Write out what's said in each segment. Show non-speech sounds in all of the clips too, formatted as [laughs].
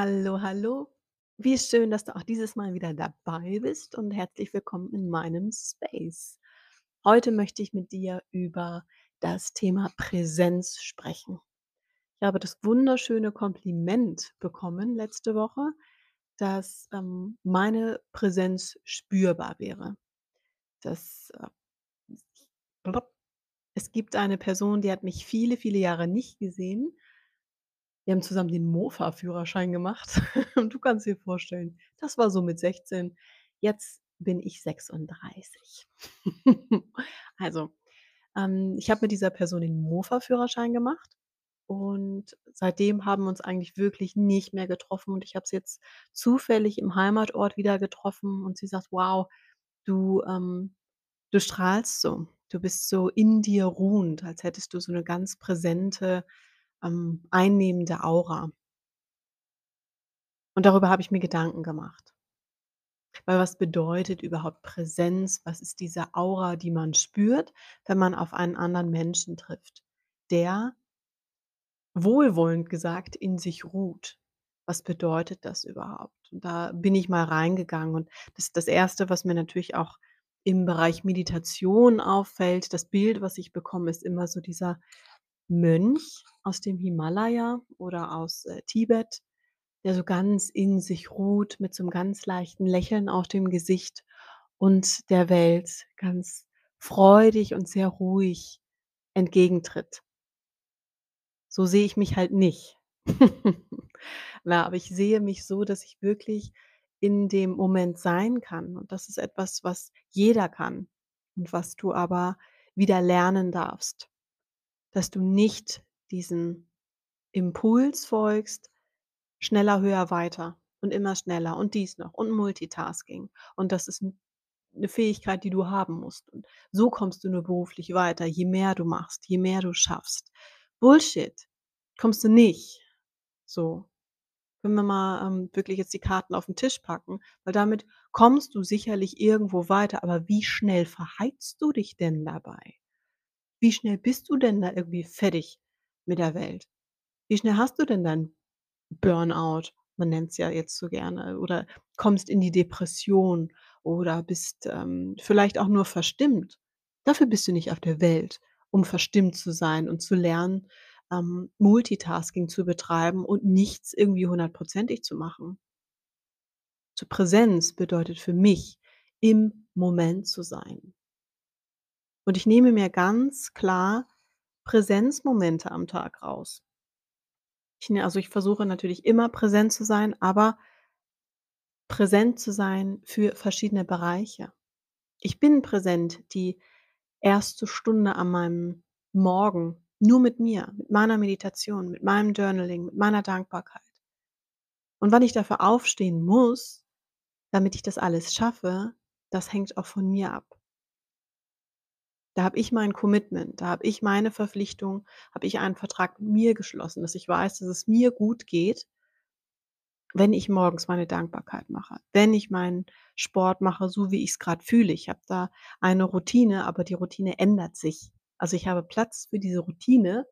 Hallo, hallo. Wie schön, dass du auch dieses Mal wieder dabei bist und herzlich willkommen in meinem Space. Heute möchte ich mit dir über das Thema Präsenz sprechen. Ich habe das wunderschöne Kompliment bekommen letzte Woche, dass, ähm, meine Präsenz spürbar wäre. Das, äh, es gibt eine Person, die hat mich viele, viele Jahre nicht gesehen wir haben zusammen den Mofa-Führerschein gemacht und [laughs] du kannst dir vorstellen, das war so mit 16. Jetzt bin ich 36. [laughs] Also, ähm, ich habe mit dieser Person den Mofa-Führerschein gemacht und seitdem haben wir uns eigentlich wirklich nicht mehr getroffen und ich habe sie jetzt zufällig im Heimatort wieder getroffen und sie sagt: „Wow, du, ähm du strahlst so. Du bist so in dir ruhend, als hättest du so 'ne ganz präsente, ähm, einnehmende Aura.“ Und darüber habe ich mir Gedanken gemacht. Weil was bedeutet überhaupt Präsenz? Was ist diese Aura, die man spürt, wenn man auf einen anderen Menschen trifft, der wohlwollend gesagt, in sich ruht? Was bedeutet das überhaupt? Und da bin ich mal reingegangen und das das 1., was mir natürlich auch im Bereich Meditation auffällt, das Bild, was ich bekomme, ist immer so dieser Mönch aus dem Himalaya oder aus, äh, Tibet, der so ganz in sich ruht mit so 'nem ganz leichten Lächeln auf dem Gesicht und der Welt ganz freudig und sehr ruhig entgegentritt. So sehe ich mich halt nicht. [laughs] Na, aber ich sehe mich so, dass ich wirklich in dem Moment sein kann und das ist etwas, was jeder kann und was du aber wieder lernen darfst. Dass du nicht diesem Impuls folgst, schneller, höher, weiter und immer schneller und dies noch und Multitasking und das ist 'n 'ne Fähigkeit, die du haben musst und so kommst du nur beruflich weiter, je mehr du machst, je mehr du schaffst. Bullshit, kommst du nicht. So, wenn wir mal, ähm, wirklich jetzt die Karten auf 'n Tisch packen, weil damit kommst du sicherlich irgendwo weiter, aber wie schnell verheizt du dich denn dabei? Wie schnell bist du denn da irgendwie fertig mit der Welt? Wie schnell hast du denn dein Burnout? Man nennt's ja jetzt so gerne oder kommst in die Depression oder bist, ähm, vielleicht auch nur verstimmt. Dafür bist du nicht auf der Welt, um verstimmt zu sein und zu lernen, ähm, Multitasking zu betreiben und nichts irgendwie hundertprozentig zu machen. So Präsenz bedeutet für mich, im Moment zu sein. Und ich nehme mir ganz klar Präsenzmomente am Tag raus. Ich ne also, ich versuche natürlich immer präsent zu sein, aber präsent zu sein für verschiedene Bereiche. Ich bin präsent die 1. Stunde an meinem Morgen nur mit mir, mit meiner Meditation, mit meinem Journaling, mit meiner Dankbarkeit. Und wann ich dafür aufstehen muss, damit ich das alles schaffe, das hängt auch von mir ab. Da habe ich mein Commitment, da habe ich meine Verpflichtung, habe ich einen Vertrag mit mir geschlossen, dass ich weiß, dass es mir gut geht wenn ich morgens meine Dankbarkeit mache, wenn ich meinen Sport mache, so wie ich's grad fühle. Ich habe da eine Routine, aber die Routine ändert sich. Also, ich habe Platz für diese Routine.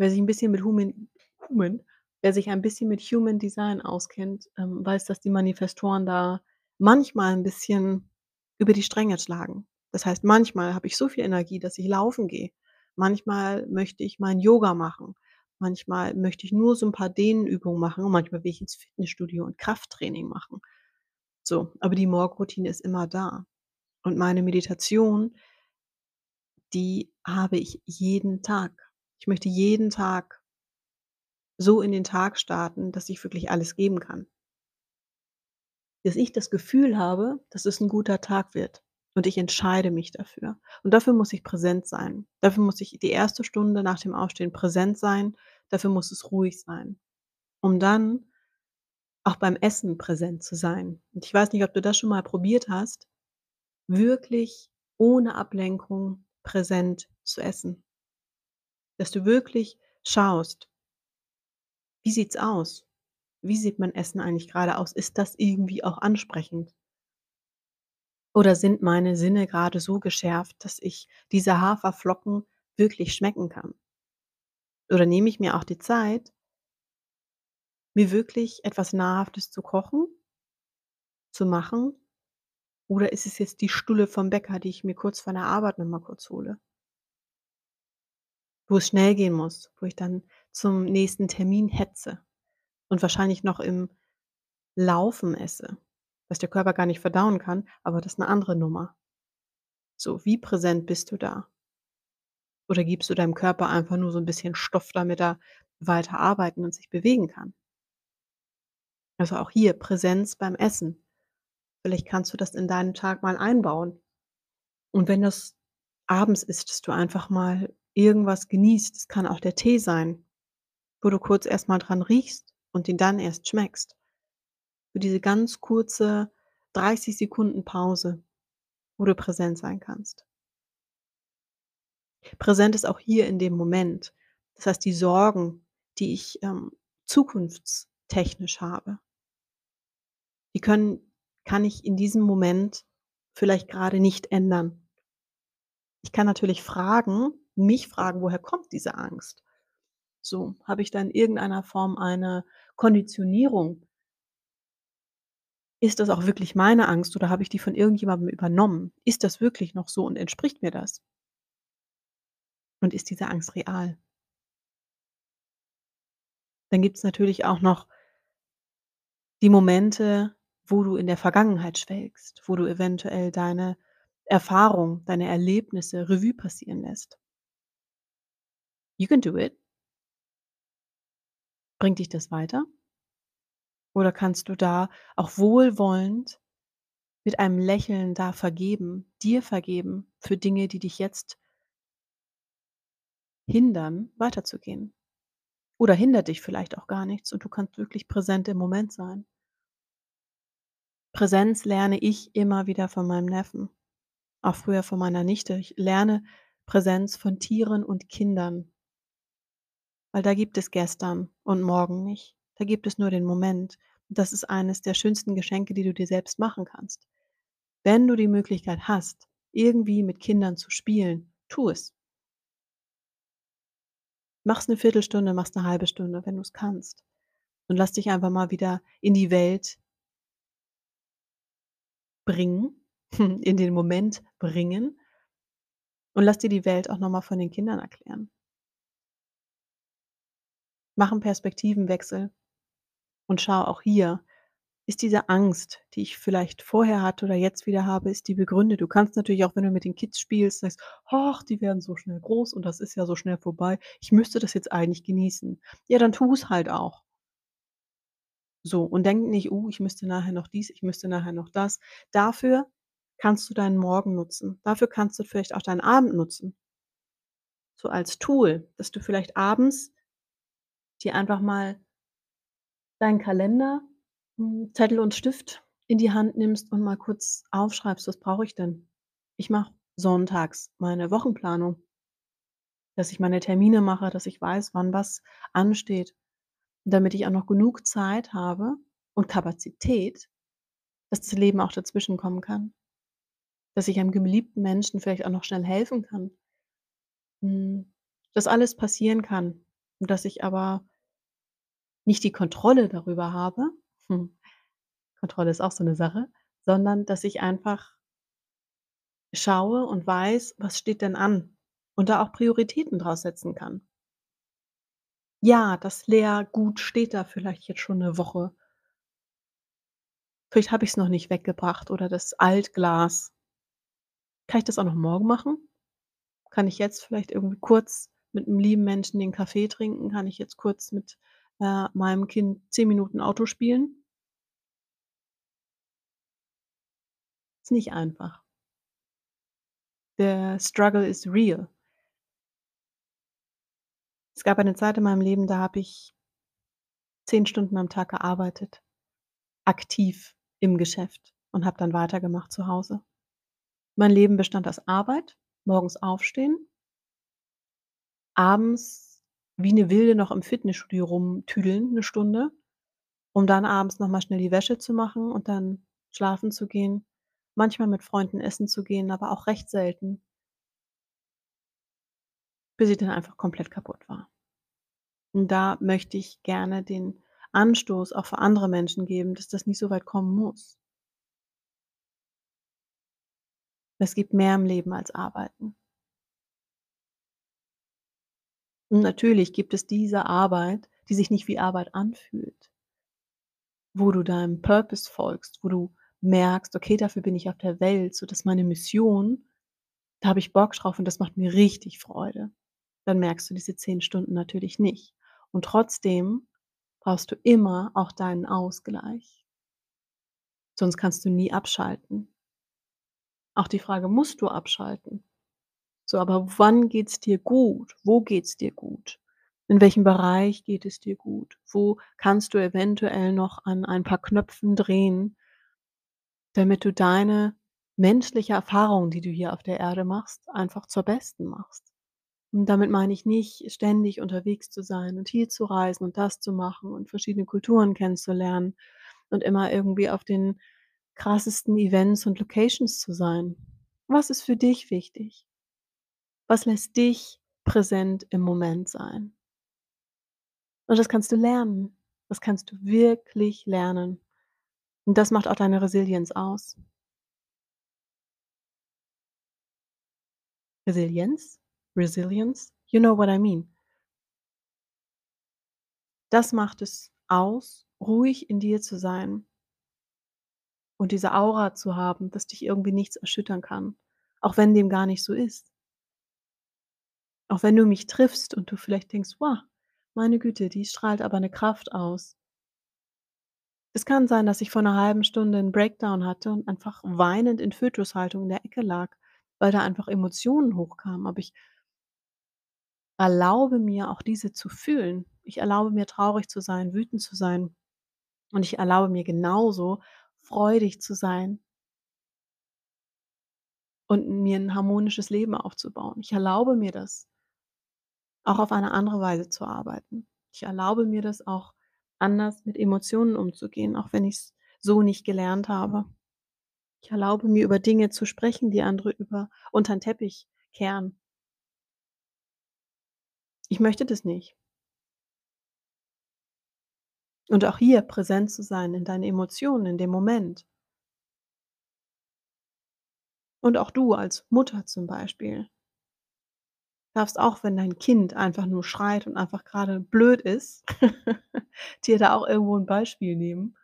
Wer sich 'n bisschen mit Human Human wer sich ein bisschen mit Human Design auskennt, ähm, weiß, dass die Manifestoren da manchmal 'n bisschen über die Stränge schlagen. Das heißt, manchmal habe ich so viel Energie, dass ich laufen gehe. Manchmal möchte ich mein Yoga machen. Manchmal möchte ich nur so 'n paar Dehnübungen machen und manchmal will ich ins Fitnessstudio und Krafttraining machen. So, aber die Morgenroutine ist immer da. Und meine Meditation die habe ich jeden Tag. Ich möchte jeden Tag so in den Tag starten, dass ich wirklich alles geben kann. Dass ich das Gefühl habe, dass es 'n guter Tag wird und ich entscheide mich dafür. Und dafür muss ich präsent sein. Dafür muss ich die 1. Stunde nach dem Aufstehen präsent sein. Dafür muss es ruhig sein, um dann auch beim Essen präsent zu sein. Und ich weiß nicht, ob du das schon mal probiert hast, wirklich ohne Ablenkung präsent zu essen. Dass du wirklich schaust wie sieht's aus? Wie sieht mein Essen eigentlich grade aus? Ist das irgendwie auch ansprechend? Oder sind meine Sinne grade so geschärft, dass ich diese Haferflocken wirklich schmecken kann? Oder nehme ich mir auch die Zeit mir wirklich etwas Nahrhaftes zu kochen zu machen? Oder ist es jetzt die Stulle vom Bäcker, die ich mir kurz vor der Arbeit noch mal kurz hole? Wo es schnell gehen muss, wo ich dann zum nächsten Termin hetze und wahrscheinlich noch im Laufen esse, was der Körper gar nicht verdauen kann, aber das ist 'ne andere Nummer. So, wie präsent bist du da? Oder gibst du deinem Körper einfach nur so 'n bisschen Stoff, damit er weiter arbeiten und sich bewegen kann? Also, auch hier Präsenz beim Essen. Vielleicht kannst du das in deinen Tag mal einbauen. Und wenn das abends ist, dass du einfach mal irgendwas genießt. Es kann auch der Tee sein, wo du kurz erst mal dran riechst und ihn dann erst schmeckst. Für diese ganz kurze 30 Sekunden Pause, wo du präsent sein kannst. Präsent ist auch hier in dem Moment. Das heißt, die Sorgen, die ich, ähm, zukunftstechnisch habe die können kann ich in diesem Moment vielleicht grade nicht ändern. Ich kann natürlich fragen mich fragen: „Woher kommt diese Angst?“ So, habe ich da in irgendeiner Form eine Konditionierung? Ist das auch wirklich meine Angst oder habe ich die von irgendjemandem übernommen? Ist das wirklich noch so und entspricht mir das? Und ist diese Angst real? Dann gibt's natürlich auch noch die Momente, wo du in der Vergangenheit schwelgst, wo du eventuell deine Erfahrung, deine Erlebnisse Revue passieren lässt. You can do it. Bringt dich das weiter? Oder kannst du da auch wohlwollend mit einem Lächeln da vergeben dir vergeben für Dinge, die dich jetzt hindern, weiterzugehen? Oder hindert dich vielleicht auch gar nichts und du kannst wirklich präsent im Moment sein? Präsenz lerne ich immer wieder von meinem Neffen, auch früher von meiner Nichte. Ich lerne Präsenz von Tieren und Kindern. Weil da gibt es gestern und morgen nicht. Da gibt es nur den Moment. Und das ist eines der schönsten Geschenke, die du dir selbst machen kannst. Wenn du die Möglichkeit hast, irgendwie mit Kindern zu spielen, tu es. Mach's 'ne Viertelstunde, mach's 'ne 1/2 Stunde, wenn du's kannst. Und lass dich einfach mal wieder in die Welt bringen, [laughs] in den Moment bringen und lass dir die Welt auch noch mal von den Kindern erklären. Mach 'n Perspektivenwechsel und schau auch hier, ist diese Angst, die ich vielleicht vorher hatte oder jetzt wieder habe, ist die begründet? Du kannst natürlich auch, wenn du mit den Kids spielst, sagst: „Ach, die werden so schnell groß und das ist ja so schnell vorbei. Ich müsste das jetzt eigentlich genießen.“ Ja, dann tu's halt auch. So, und denk nicht: „Oh, ich müsste nachher noch dies, ich müsste nachher noch das.“ Dafür kannst du deinen Morgen nutzen. Dafür kannst du vielleicht auch deinen Abend nutzen. So als Tool, dass du vielleicht abends dir einfach mal deinen Kalender, hm, Zettel und Stift in die Hand nimmst und mal kurz aufschreibst: „Was brauche ich denn?“ Ich mache sonntags meine Wochenplanung dass ich meine Termine mache, dass ich weiß, wann was ansteht, damit ich auch noch genug Zeit habe und Kapazität, dass das Leben auch dazwischen kommen kann. Dass ich einem geliebten Menschen vielleicht auch noch schnell helfen kann. Hm, dass alles passieren kann und dass ich aber nicht die Kontrolle darüber habe. Hm, Kontrolle ist auch so 'ne Sache, sondern dass ich einfach schaue und weiß, was steht denn an und da auch Prioritäten draus setzen kann. Ja, das Leergut steht da vielleicht jetzt schon 'ne Woche. Vielleicht habe ich's noch nicht weggebracht oder das Altglas. Kann ich das auch noch morgen machen? Kann ich jetzt vielleicht irgendwie kurz mit 'nem lieben Menschen den Kaffee trinken? Kann ich jetzt kurz mit, äh, meinem Kind 10 Minuten Auto spielen? Ist nicht einfach. Der Struggle is real. Es gab eine Zeit in meinem Leben, da habe ich 10 Stunden am Tag gearbeitet, aktiv im Geschäft und habe dann weitergemacht zu Hause. Mein Leben bestand aus Arbeit, morgens aufstehen abends wie 'ne Wilde noch im Fitnessstudio rumtüdeln 'ne Stunde, um dann abends noch mal schnell die Wäsche zu machen und dann schlafen zu gehen, manchmal mit Freunden essen zu gehen, aber auch recht selten. Bis ich dann einfach komplett kaputt war. Und da möchte ich gerne den Anstoß auch für andere Menschen geben, dass das nicht so weit kommen muss. Es gibt mehr im Leben als Arbeiten. Und natürlich gibt es diese Arbeit, die sich nicht wie Arbeit anfühlt. Wo du deinem Purpose folgst, wo du merkst: „Okay, dafür bin ich auf der Welt, so dass meine Mission da habe ich Bock drauf und das macht mir richtig Freude.“ Dann merkst du diese 10 Stunden natürlich nicht. Und trotzdem brauchst du immer auch deinen Ausgleich. Sonst kannst du nie abschalten. Auch die Frage: „Musst du abschalten?“ So, aber wann geht's dir gut? Wo geht's dir gut? In welchem Bereich geht es dir gut? Wo kannst du eventuell noch an ein paar Knöpfen drehen damit du deine menschliche Erfahrung, die du hier auf der Erde machst, einfach zur besten machst. Und damit meine ich nicht, ständig unterwegs zu sein und hier zu reisen und das zu machen und verschiedene Kulturen kennenzulernen und immer irgendwie auf den krassesten Events und Locations zu sein. Was ist für dich wichtig? Was lässt dich präsent im Moment sein? Und das kannst du lernen. Das kannst du wirklich lernen. Und das macht auch deine Resilienz aus. Resilienz? Resilience? You know what I mean. Das macht es aus, ruhig in dir zu sein. Und diese Aura zu haben, dass dich irgendwie nichts erschüttern kann, auch wenn dem gar nicht so ist. Auch wenn du mich triffst und du vielleicht denkst: „Wow, meine Güte, die strahlt aber 'ne Kraft aus.“ Es kann sein, dass ich vor 'ner halben Stunde 'n Breakdown hatte und einfach weinend in Fötushaltung in der Ecke lag, weil da einfach Emotionen hochkamen, aber ich erlaube mir auch diese zu fühlen. Ich erlaube mir, traurig zu sein, wütend zu sein. Und ich erlaube mir genauso, freudig zu sein und mir 'n harmonisches Leben aufzubauen. Ich erlaube mir das auch auf eine andere Weise zu arbeiten. Ich erlaube mir das auch, anders mit Emotionen umzugehen, auch wenn ich's so nicht gelernt habe. Ich erlaube mir, über Dinge zu sprechen, die andere über unter 'n Teppich kehren. Ich möchte das nicht. Und auch hier präsent zu sein in deinen Emotionen in dem Moment. Und auch du als Mutter zum Beispiel darfst auch, wenn dein Kind einfach nur schreit und einfach grade blöd ist, [laughs] dir da auch irgendwo 'n Beispiel nehmen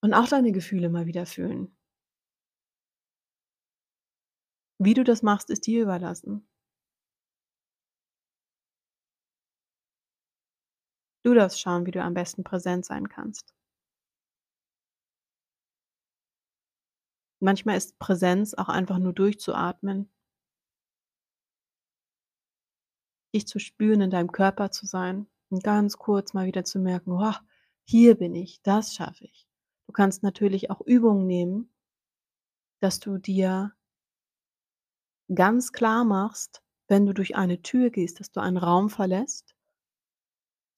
und auch deine Gefühle mal wieder fühlen. Wie du das machst, ist dir überlassen. Du darfst schauen, wie du am besten präsent sein kannst. Manchmal ist Präsenz auch einfach nur durchzuatmen. Dich zu spüren, in deinem Körper zu sein und ganz kurz mal wieder zu merken: „Oh, hier bin ich, das schaffe ich.“ Du kannst natürlich auch Übungen nehmen dass du dir ganz klar machst, wenn du durch eine Tür gehst, dass du einen Raum verlässt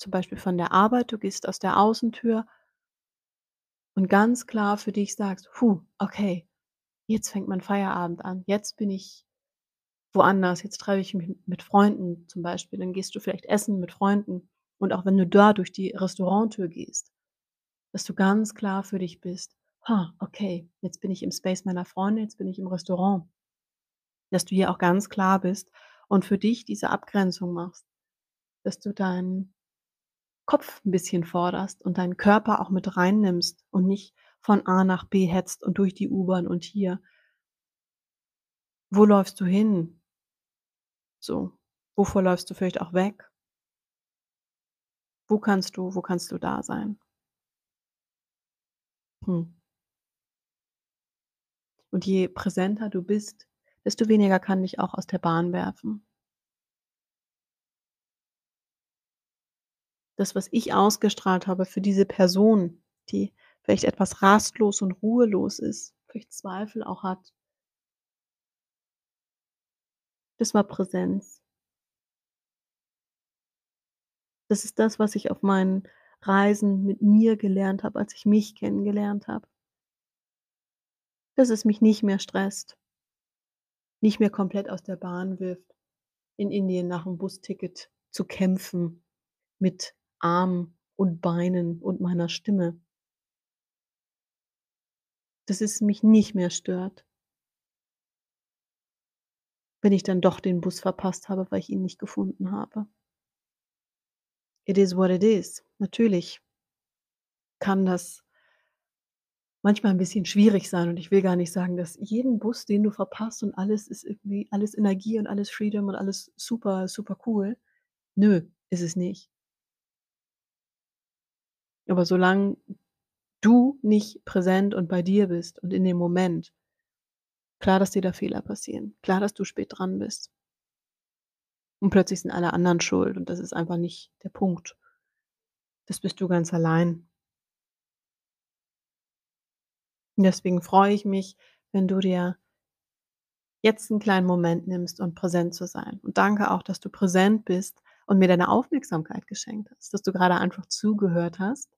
zum Beispiel von der Arbeit, du gehst aus der Außentür und ganz klar für dich sagst: „Hu, okay, jetzt fängt mein Feierabend an. Jetzt bin ich woanders. Jetzt treffe ich mich mit Freunden“, zum Beispiel. Dann gehst du vielleicht essen mit Freunden. Und auch wenn du da durch die Restauranttür gehst, dass du ganz klar für dich bist: „Ha, okay, jetzt bin ich im Space meiner Freunde, jetzt bin ich im Restaurant.“ Dass du hier auch ganz klar bist und für dich diese Abgrenzung machst, dass du deinen Kopf 'n bisschen forderst und deinen Körper auch mit reinnimmst und nicht von A nach B hetzt und durch die U-Bahn und hier. Wo läufst du hin? So, wovor läufst du vielleicht auch weg? Wo kannst du wo kannst du da sein? Hm. Und je präsenter du bist, desto weniger kann dich auch aus der Bahn werfen. Das, was ich ausgestrahlt habe für diese Person, die vielleicht etwas rastlos und ruhelos ist, vielleicht Zweifel auch hat das war Präsenz. Das ist das, was ich auf meinen Reisen mit mir gelernt habe, als ich mich kennengelernt habe. Dass es mich nicht mehr stresst nicht mehr komplett aus der Bahn wirft, in Indien nach 'm Busticket zu kämpfen mit Arm und Beinen und meiner Stimme. Dass es mich nicht mehr stört wenn ich dann doch den Bus verpasst habe, weil ich ihn nicht gefunden habe. It is what it is. Natürlich kann das manchmal 'n bisschen schwierig sein und ich will gar nicht sagen, dass jeden Bus, den du verpasst und alles ist irgendwie alles Energie und alles Freedom und alles super, super cool. Nö, ist es nicht. Aber solange du nicht präsent und bei dir bist und in dem Moment klar, dass dir da Fehler passieren. Klar, dass du spät dran bist. Und plötzlich sind alle anderen schuld und das ist einfach nicht der Punkt. Das bist du ganz allein. Und deswegen freue ich mich, wenn du dir jetzt 'n kleinen Moment nimmst, um präsent zu sein. Und danke auch, dass du präsent bist und mir deine Aufmerksamkeit geschenkt hast, dass du grade einfach zugehört hast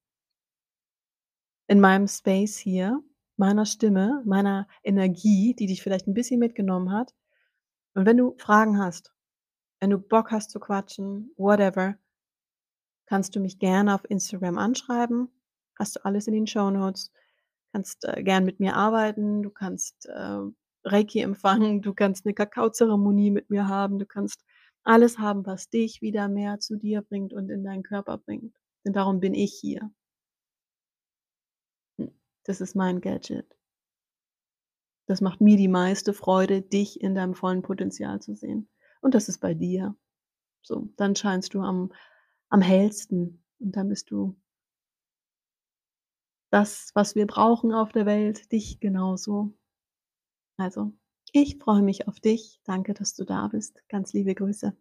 in meinem Space hier, meiner Stimme, meiner Energie, die dich vielleicht 'n bisschen mitgenommen hat. Und wenn du Fragen hast, wenn du Bock hast zu quatschen, whatever kannst du mich gerne auf Instagram anschreiben. Hast du alles in den Shownotes. Kannst, äh, gern mit mir arbeiten. Du kannst, äh, Reiki empfangen. Du kannst 'ne Kakaozeremonie mit mir haben. Du kannst alles haben, was dich wieder mehr zu dir bringt und in deinen Körper bringt. Denn darum bin ich hier. Das ist mein Gadget. Das macht mir die meiste Freude, dich in deinem vollen Potenzial zu sehen. Und das ist bei dir. So, dann scheinst du am am hellsten und dann bist du das, was wir brauchen auf der Welt, dich genauso. Also, ich freue mich auf dich. Danke, dass du da bist. Ganz liebe Grüße.